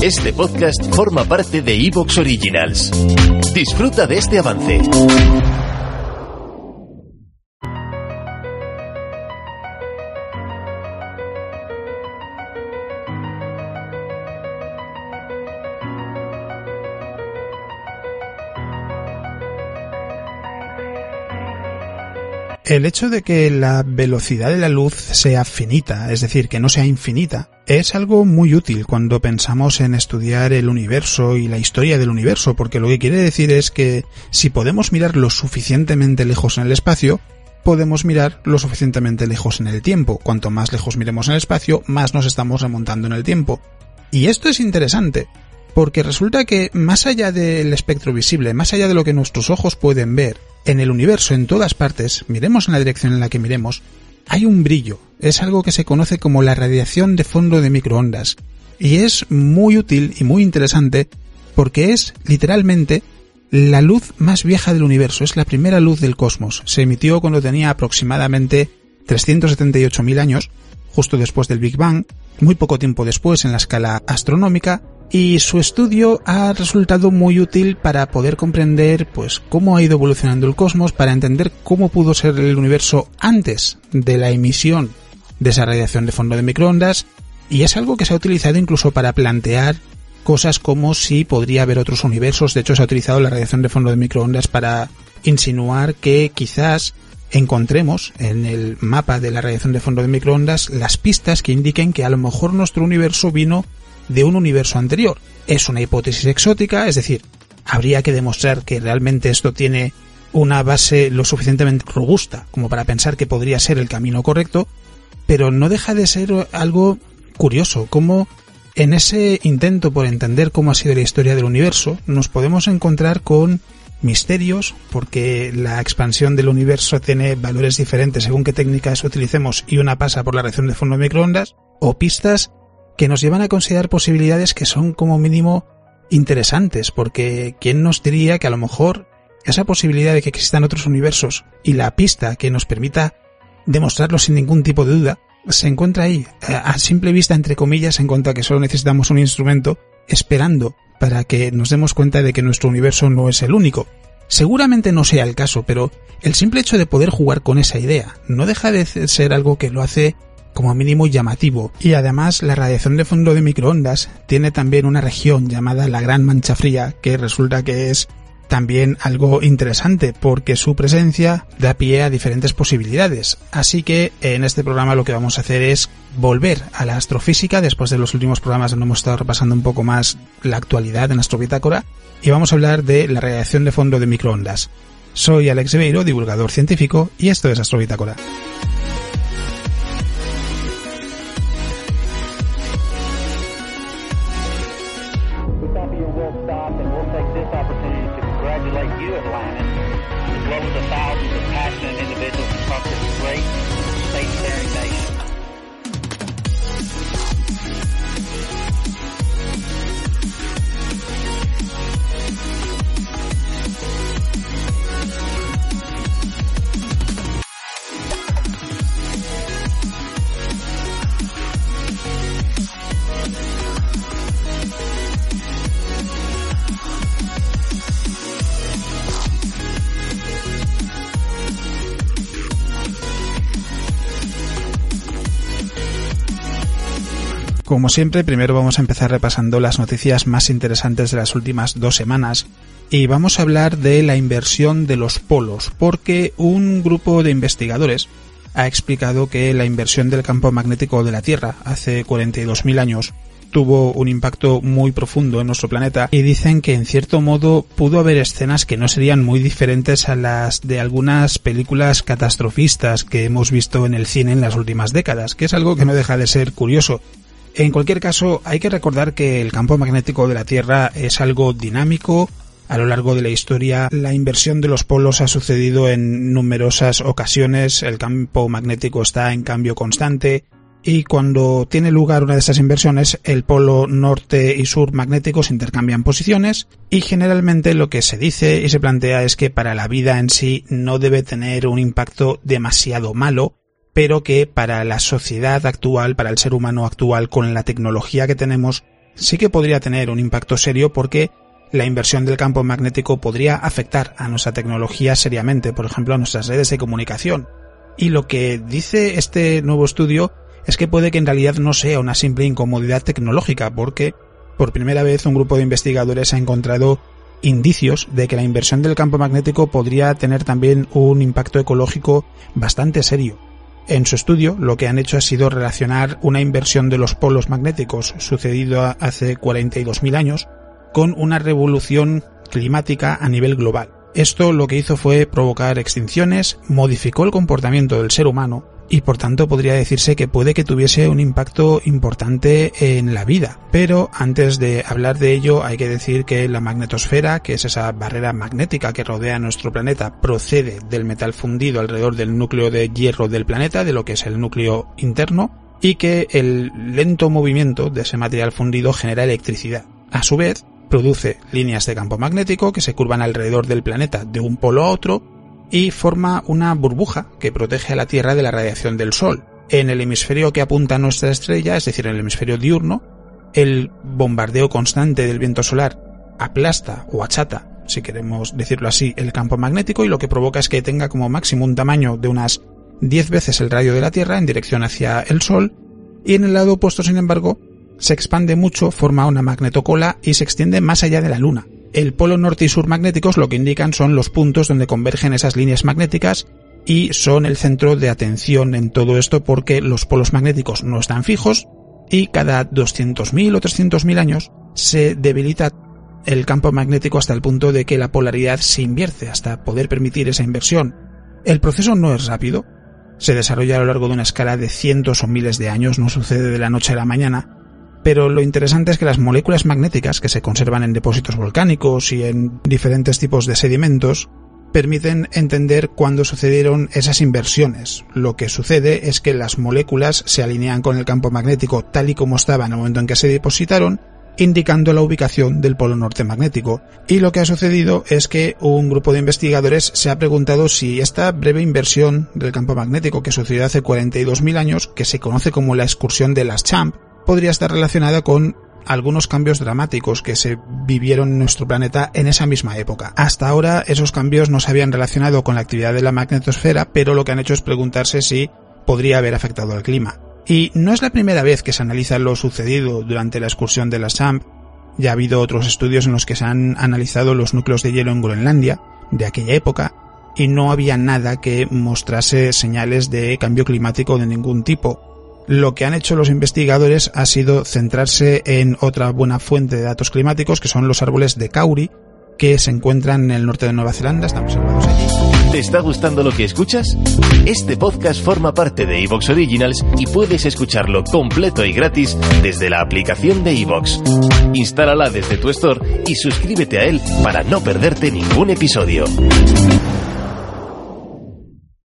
Este podcast forma parte de Evox Originals. Disfruta de este avance. El hecho de que la velocidad de la luz sea finita, es decir, que no sea infinita, es algo muy útil cuando pensamos en estudiar el universo y la historia del universo, porque lo que quiere decir es que si podemos mirar lo suficientemente lejos en el espacio, podemos mirar lo suficientemente lejos en el tiempo. Cuanto más lejos miremos en el espacio, más nos estamos remontando en el tiempo. Y esto es interesante, porque resulta que más allá del espectro visible, más allá de lo que nuestros ojos pueden ver, en el universo, en todas partes, miremos en la dirección en la que miremos, hay un brillo. Es algo que se conoce como la radiación de fondo de microondas. Y es muy útil y muy interesante porque es literalmente la luz más vieja del universo. Es la primera luz del cosmos. Se emitió cuando tenía aproximadamente 378.000 años, justo después del Big Bang, muy poco tiempo después en la escala astronómica, y su estudio ha resultado muy útil para poder comprender pues cómo ha ido evolucionando el cosmos, para entender cómo pudo ser el universo antes de la emisión de esa radiación de fondo de microondas. Y es algo que se ha utilizado incluso para plantear cosas como si podría haber otros universos, de hecho se ha utilizado la radiación de fondo de microondas para insinuar que quizás encontremos en el mapa de la radiación de fondo de microondas las pistas que indiquen que a lo mejor nuestro universo vino de un universo anterior. Es una hipótesis exótica, es decir, habría que demostrar que realmente esto tiene una base lo suficientemente robusta como para pensar que podría ser el camino correcto, pero no deja de ser algo curioso, como en ese intento por entender cómo ha sido la historia del universo, nos podemos encontrar con misterios, porque la expansión del universo tiene valores diferentes según qué técnicas utilicemos y una pasa por la reacción de fondo de microondas, o pistas que nos llevan a considerar posibilidades que son como mínimo interesantes, porque ¿quién nos diría que a lo mejor esa posibilidad de que existan otros universos y la pista que nos permita demostrarlo sin ningún tipo de duda se encuentra ahí, a simple vista, entre comillas, en cuanto a que solo necesitamos un instrumento, esperando para que nos demos cuenta de que nuestro universo no es el único. Seguramente no sea el caso, pero el simple hecho de poder jugar con esa idea no deja de ser algo que lo hace como mínimo llamativo. Y además la radiación de fondo de microondas tiene también una región llamada la Gran Mancha Fría, que resulta que es también algo interesante porque su presencia da pie a diferentes posibilidades. Así que en este programa lo que vamos a hacer es volver a la astrofísica después de los últimos programas donde hemos estado repasando un poco más la actualidad en Astrobitácora y vamos a hablar de la radiación de fondo de microondas. Soy Alex Beiro, divulgador científico, y esto es Astrobitácora. Como siempre, primero vamos a empezar repasando las noticias más interesantes de las últimas dos semanas y vamos a hablar de la inversión de los polos, porque un grupo de investigadores ha explicado que la inversión del campo magnético de la Tierra hace 42.000 años tuvo un impacto muy profundo en nuestro planeta y dicen que en cierto modo pudo haber escenas que no serían muy diferentes a las de algunas películas catastrofistas que hemos visto en el cine en las últimas décadas, que es algo que no deja de ser curioso en cualquier caso, hay que recordar que el campo magnético de la Tierra es algo dinámico. A lo largo de la historia, la inversión de los polos ha sucedido en numerosas ocasiones. El campo magnético está en cambio constante. Y cuando tiene lugar una de esas inversiones, el polo norte y sur magnéticos intercambian posiciones y generalmente lo que se dice y se plantea es que para la vida en sí no debe tener un impacto demasiado malo pero que para la sociedad actual, para el ser humano actual, con la tecnología que tenemos, sí que podría tener un impacto serio porque la inversión del campo magnético podría afectar a nuestra tecnología seriamente, por ejemplo a nuestras redes de comunicación. Y lo que dice este nuevo estudio es que puede que en realidad no sea una simple incomodidad tecnológica, porque por primera vez un grupo de investigadores ha encontrado indicios de que la inversión del campo magnético podría tener también un impacto ecológico bastante serio. En su estudio lo que han hecho ha sido relacionar una inversión de los polos magnéticos sucedido hace 42.000 años con una revolución climática a nivel global. Esto lo que hizo fue provocar extinciones, modificó el comportamiento del ser humano y por tanto podría decirse que puede que tuviese un impacto importante en la vida. Pero antes de hablar de ello hay que decir que la magnetosfera, que es esa barrera magnética que rodea nuestro planeta, procede del metal fundido alrededor del núcleo de hierro del planeta, de lo que es el núcleo interno, y que el lento movimiento de ese material fundido genera electricidad. A su vez, produce líneas de campo magnético que se curvan alrededor del planeta de un polo a otro y forma una burbuja que protege a la Tierra de la radiación del Sol. En el hemisferio que apunta a nuestra estrella, es decir, en el hemisferio diurno, el bombardeo constante del viento solar aplasta o achata, si queremos decirlo así, el campo magnético y lo que provoca es que tenga como máximo un tamaño de unas 10 veces el radio de la Tierra en dirección hacia el Sol y en el lado opuesto, sin embargo, se expande mucho, forma una magnetocola y se extiende más allá de la Luna. El polo norte y sur magnéticos lo que indican son los puntos donde convergen esas líneas magnéticas y son el centro de atención en todo esto porque los polos magnéticos no están fijos y cada 200.000 o 300.000 años se debilita el campo magnético hasta el punto de que la polaridad se invierte hasta poder permitir esa inversión. El proceso no es rápido, se desarrolla a lo largo de una escala de cientos o miles de años, no sucede de la noche a la mañana, pero lo interesante es que las moléculas magnéticas que se conservan en depósitos volcánicos y en diferentes tipos de sedimentos permiten entender cuándo sucedieron esas inversiones. Lo que sucede es que las moléculas se alinean con el campo magnético tal y como estaba en el momento en que se depositaron, indicando la ubicación del polo norte magnético. Y lo que ha sucedido es que un grupo de investigadores se ha preguntado si esta breve inversión del campo magnético que sucedió hace 42.000 años, que se conoce como la excursión de las Champ, podría estar relacionada con algunos cambios dramáticos que se vivieron en nuestro planeta en esa misma época. Hasta ahora esos cambios no se habían relacionado con la actividad de la magnetosfera, pero lo que han hecho es preguntarse si podría haber afectado al clima. Y no es la primera vez que se analiza lo sucedido durante la excursión de la SAMP, ya ha habido otros estudios en los que se han analizado los núcleos de hielo en Groenlandia, de aquella época, y no había nada que mostrase señales de cambio climático de ningún tipo lo que han hecho los investigadores ha sido centrarse en otra buena fuente de datos climáticos, que son los árboles de Kauri, que se encuentran en el norte de Nueva Zelanda, están observados allí. ¿Te está gustando lo que escuchas? Este podcast forma parte de Evox Originals y puedes escucharlo completo y gratis desde la aplicación de Evox. Instálala desde tu store y suscríbete a él para no perderte ningún episodio.